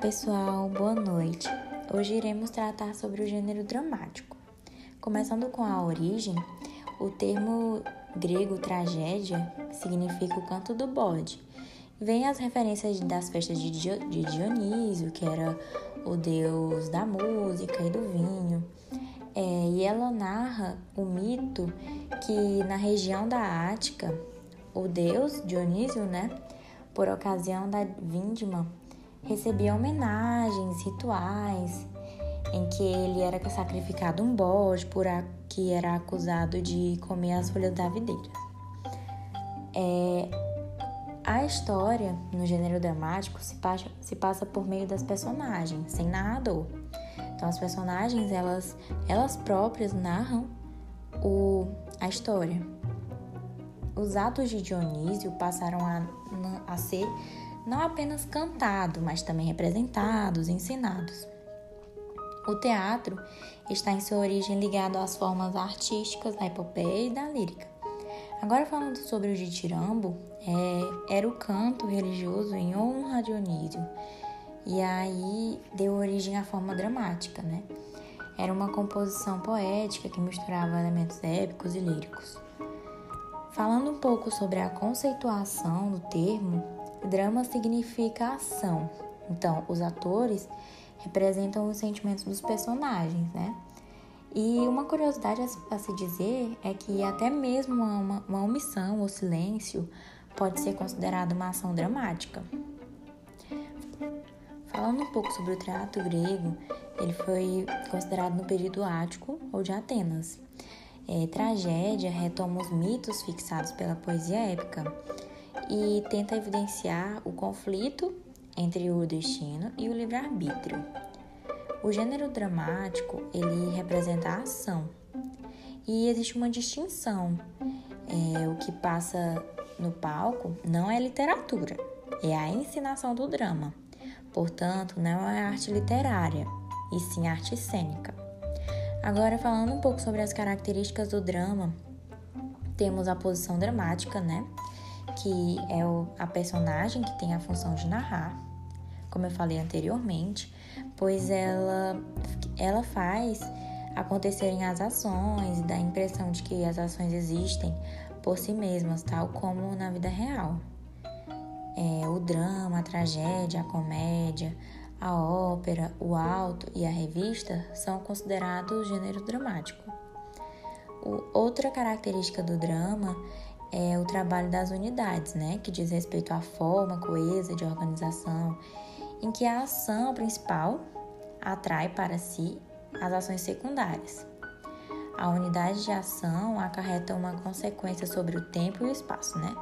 pessoal, boa noite. Hoje iremos tratar sobre o gênero dramático. Começando com a origem, o termo grego tragédia significa o canto do bode. Vem as referências das festas de Dionísio, que era o deus da música e do vinho. É, e ela narra o mito que na região da Ática, o deus Dionísio, né, por ocasião da vindima, recebia homenagens, rituais, em que ele era sacrificado um bode por a, que era acusado de comer as folhas da videira. É, a história, no gênero dramático, se passa, se passa por meio das personagens, sem narrador. Então, as personagens, elas, elas próprias narram o, a história. Os atos de Dionísio passaram a, a ser não apenas cantados, mas também representados, ensinados. O teatro está em sua origem ligado às formas artísticas da epopeia e da lírica. Agora falando sobre o ditirambo, é, era o canto religioso em honra a Dionísio, e aí deu origem à forma dramática, né? Era uma composição poética que misturava elementos épicos e líricos. Falando um pouco sobre a conceituação do termo, Drama significa ação. Então, os atores representam os sentimentos dos personagens, né? E uma curiosidade a se dizer é que até mesmo uma, uma omissão ou silêncio pode ser considerado uma ação dramática. Falando um pouco sobre o teatro grego, ele foi considerado no período ático ou de Atenas. É, tragédia retoma os mitos fixados pela poesia épica e tenta evidenciar o conflito entre o destino e o livre-arbítrio. O gênero dramático ele representa a ação e existe uma distinção. É, o que passa no palco não é literatura, é a ensinação do drama. Portanto, não é arte literária, e sim arte cênica. Agora, falando um pouco sobre as características do drama, temos a posição dramática, né? Que é a personagem que tem a função de narrar, como eu falei anteriormente, pois ela, ela faz acontecerem as ações dá a impressão de que as ações existem por si mesmas, tal como na vida real. É, o drama, a tragédia, a comédia, a ópera, o alto e a revista são considerados gênero dramático. O, outra característica do drama é o trabalho das unidades, né, que diz respeito à forma coesa de organização, em que a ação principal atrai para si as ações secundárias. A unidade de ação acarreta uma consequência sobre o tempo e o espaço, né?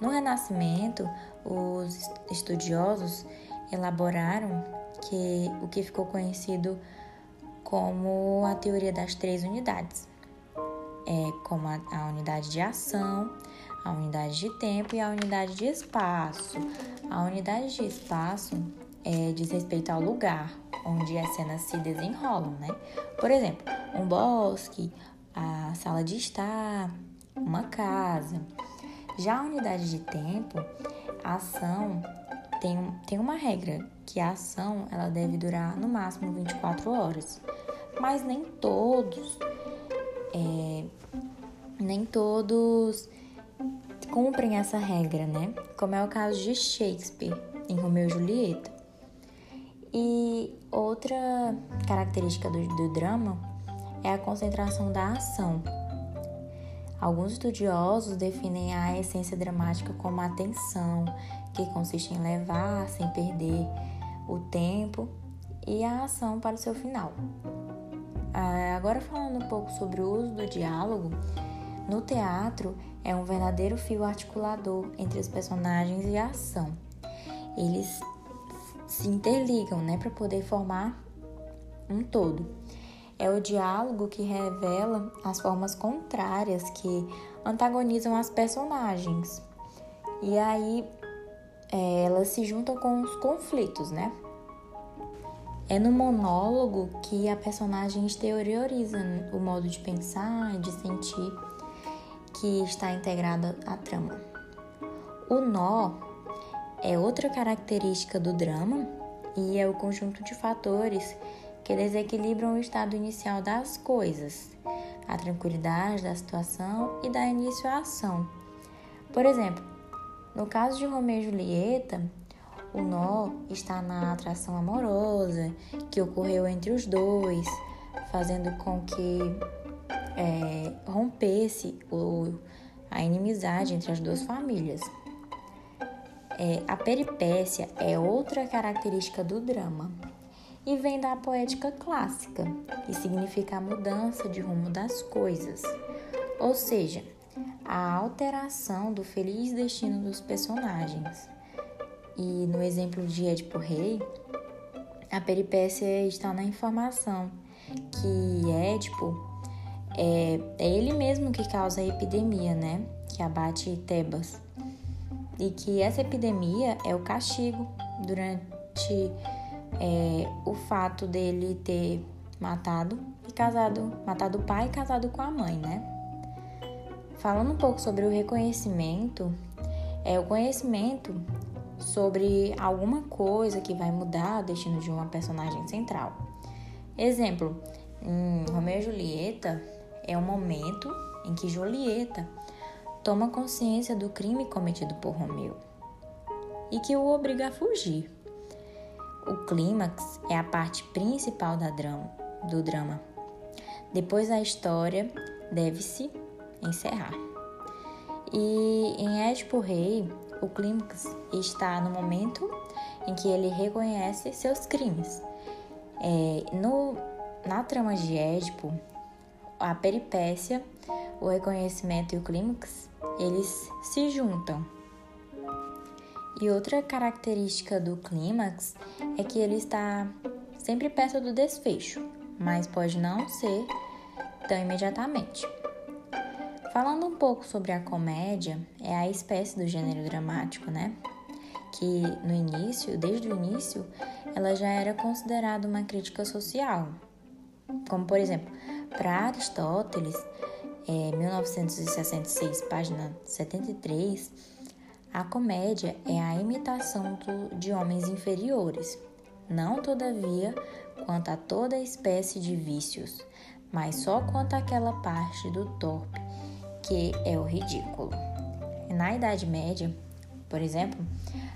No Renascimento, os estudiosos elaboraram que o que ficou conhecido como a teoria das três unidades, é, como a, a unidade de ação, a unidade de tempo e a unidade de espaço. A unidade de espaço é, diz respeito ao lugar onde as cenas se desenrolam, né? Por exemplo, um bosque, a sala de estar, uma casa. Já a unidade de tempo, a ação tem, tem uma regra, que a ação ela deve durar no máximo 24 horas. Mas nem todos é, nem todos cumprem essa regra, né? Como é o caso de Shakespeare em Romeu e Julieta. E outra característica do, do drama é a concentração da ação. Alguns estudiosos definem a essência dramática como a atenção, que consiste em levar sem perder o tempo e a ação para o seu final. Ah, agora falando um pouco sobre o uso do diálogo, no teatro é um verdadeiro fio articulador entre os personagens e a ação. Eles se interligam, né, para poder formar um todo. É o diálogo que revela as formas contrárias que antagonizam as personagens. E aí é, elas se juntam com os conflitos, né? É no monólogo que a personagem exterioriza o modo de pensar e de sentir que está integrada à trama. O nó é outra característica do drama e é o conjunto de fatores que desequilibram o estado inicial das coisas, a tranquilidade da situação e da início à ação. Por exemplo, no caso de Romeu e Julieta, o nó está na atração amorosa que ocorreu entre os dois, fazendo com que é, rompesse o, a inimizade entre as duas famílias. É, a peripécia é outra característica do drama e vem da poética clássica, que significa a mudança de rumo das coisas, ou seja, a alteração do feliz destino dos personagens. E no exemplo de Edipo Rei, a peripécia está na informação que Édipo é, é ele mesmo que causa a epidemia, né? Que abate Tebas. E que essa epidemia é o castigo durante é, o fato dele ter matado e casado, matado o pai e casado com a mãe, né? Falando um pouco sobre o reconhecimento, é o conhecimento sobre alguma coisa que vai mudar o destino de uma personagem central. Exemplo, em Romeu e Julieta é o momento em que Julieta toma consciência do crime cometido por Romeu e que o obriga a fugir. O clímax é a parte principal drama, do drama. Depois a história deve-se encerrar. E em Édipo Rei, o clímax está no momento em que ele reconhece seus crimes. É, no, na trama de Édipo, a peripécia, o reconhecimento e o clímax, eles se juntam. E outra característica do clímax é que ele está sempre perto do desfecho, mas pode não ser tão imediatamente. Falando um pouco sobre a comédia, é a espécie do gênero dramático, né? Que no início, desde o início, ela já era considerada uma crítica social. Como, por exemplo, para Aristóteles, é, 1966, página 73, a comédia é a imitação de homens inferiores, não todavia quanto a toda espécie de vícios, mas só quanto àquela parte do torpe que é o ridículo. Na Idade Média, por exemplo,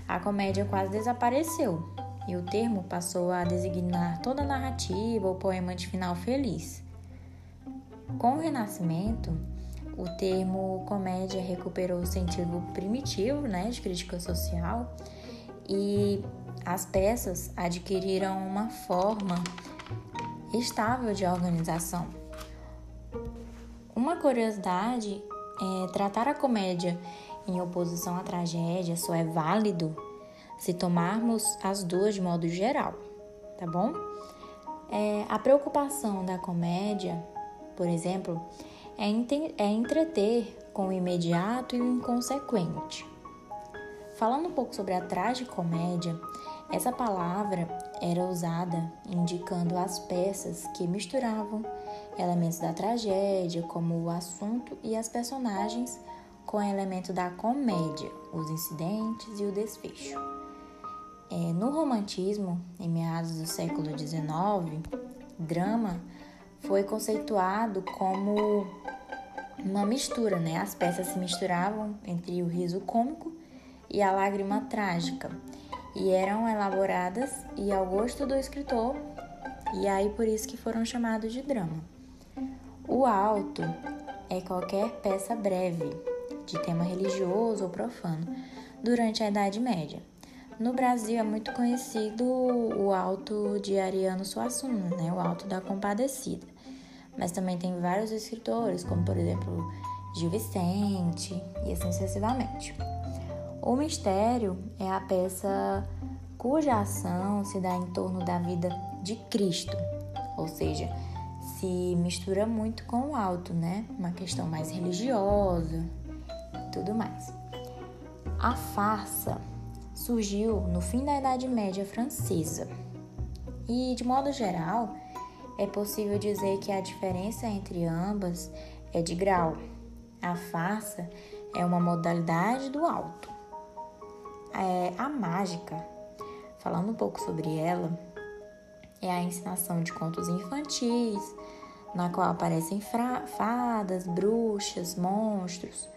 a comédia quase desapareceu e o termo passou a designar toda a narrativa ou poema de final feliz. Com o Renascimento, o termo comédia recuperou o sentido primitivo né, de crítica social e as peças adquiriram uma forma estável de organização uma curiosidade é tratar a comédia em oposição à tragédia só é válido se tomarmos as duas de modo geral, tá bom? É, a preocupação da comédia, por exemplo, é, é entreter com o imediato e o inconsequente. Falando um pouco sobre a tragicomédia, essa palavra era usada indicando as peças que misturavam elementos da tragédia, como o assunto e as personagens, com elemento da comédia, os incidentes e o desfecho. É, no romantismo, em meados do século XIX, drama foi conceituado como uma mistura, né? As peças se misturavam entre o riso cômico e a lágrima trágica e eram elaboradas e ao gosto do escritor, e aí por isso que foram chamados de drama. O alto é qualquer peça breve, de tema religioso ou profano, durante a Idade Média. No Brasil é muito conhecido o alto de Ariano Suassuna, né? o alto da Compadecida. Mas também tem vários escritores, como por exemplo Gil Vicente e assim sucessivamente. O mistério é a peça cuja ação se dá em torno da vida de Cristo, ou seja, se mistura muito com o alto, né? Uma questão mais religiosa tudo mais. A farsa surgiu no fim da Idade Média francesa e, de modo geral, é possível dizer que a diferença entre ambas é de grau. A farsa é uma modalidade do alto. É, a mágica falando um pouco sobre ela, é a ensinação de contos infantis, na qual aparecem fadas, bruxas, monstros,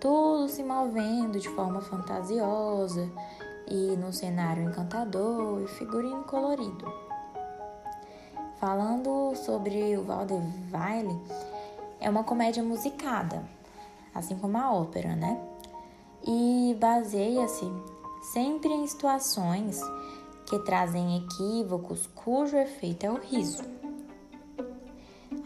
tudo se movendo de forma fantasiosa e no cenário encantador e figurino colorido. Falando sobre o Vaudeville, é uma comédia musicada, assim como a ópera, né? E baseia-se sempre em situações que trazem equívocos cujo efeito é o riso.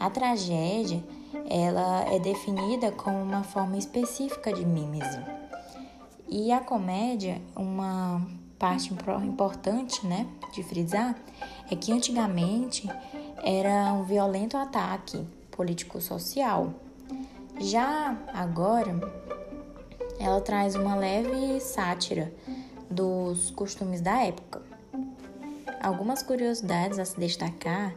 A tragédia, ela é definida como uma forma específica de mímese. E a comédia, uma parte importante, né, de frisar, é que antigamente era um violento ataque político-social. Já agora, ela traz uma leve sátira dos costumes da época. Algumas curiosidades a se destacar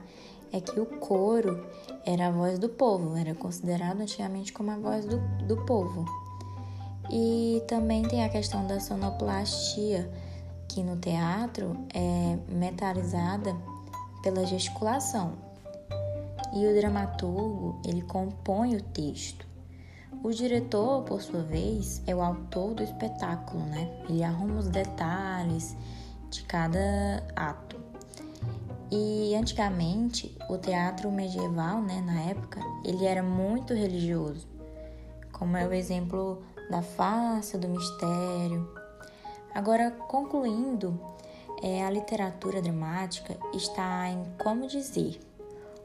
é que o coro era a voz do povo, era considerado antigamente como a voz do, do povo. E também tem a questão da sonoplastia, que no teatro é metalizada pela gesticulação. E o dramaturgo, ele compõe o texto. O diretor, por sua vez, é o autor do espetáculo, né? Ele arruma os detalhes de cada ato. E antigamente, o teatro medieval, né, na época, ele era muito religioso, como é o exemplo da farsa, do mistério. Agora, concluindo, é, a literatura dramática está em como dizer,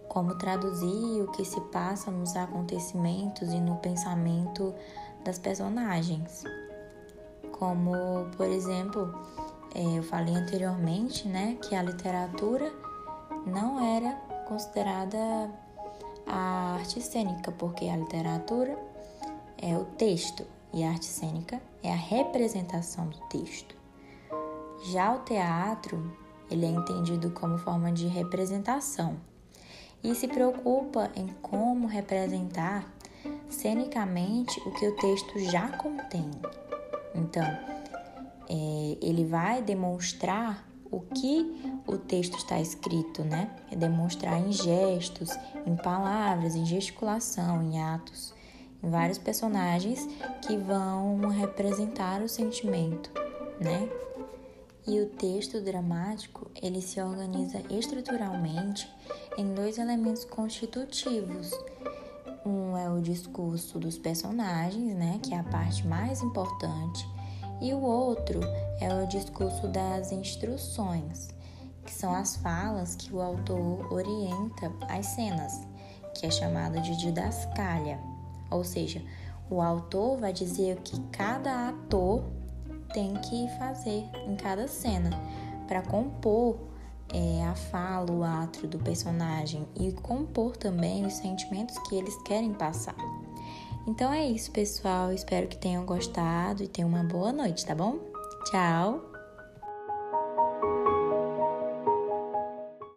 como traduzir o que se passa nos acontecimentos e no pensamento das personagens. Como, por exemplo, é, eu falei anteriormente, né, que a literatura não era considerada a arte cênica, porque a literatura é o texto e a arte cênica é a representação do texto. Já o teatro, ele é entendido como forma de representação e se preocupa em como representar cenicamente o que o texto já contém. Então, é, ele vai demonstrar o que o texto está escrito, né? É demonstrar em gestos, em palavras, em gesticulação, em atos, em vários personagens que vão representar o sentimento, né? E o texto dramático, ele se organiza estruturalmente em dois elementos constitutivos. Um é o discurso dos personagens, né, que é a parte mais importante, e o outro é o discurso das instruções, que são as falas que o autor orienta as cenas, que é chamado de didascalha. Ou seja, o autor vai dizer o que cada ator tem que fazer em cada cena para compor é, a fala, o ato do personagem e compor também os sentimentos que eles querem passar. Então é isso, pessoal. Espero que tenham gostado e tenham uma boa noite, tá bom? Tchau!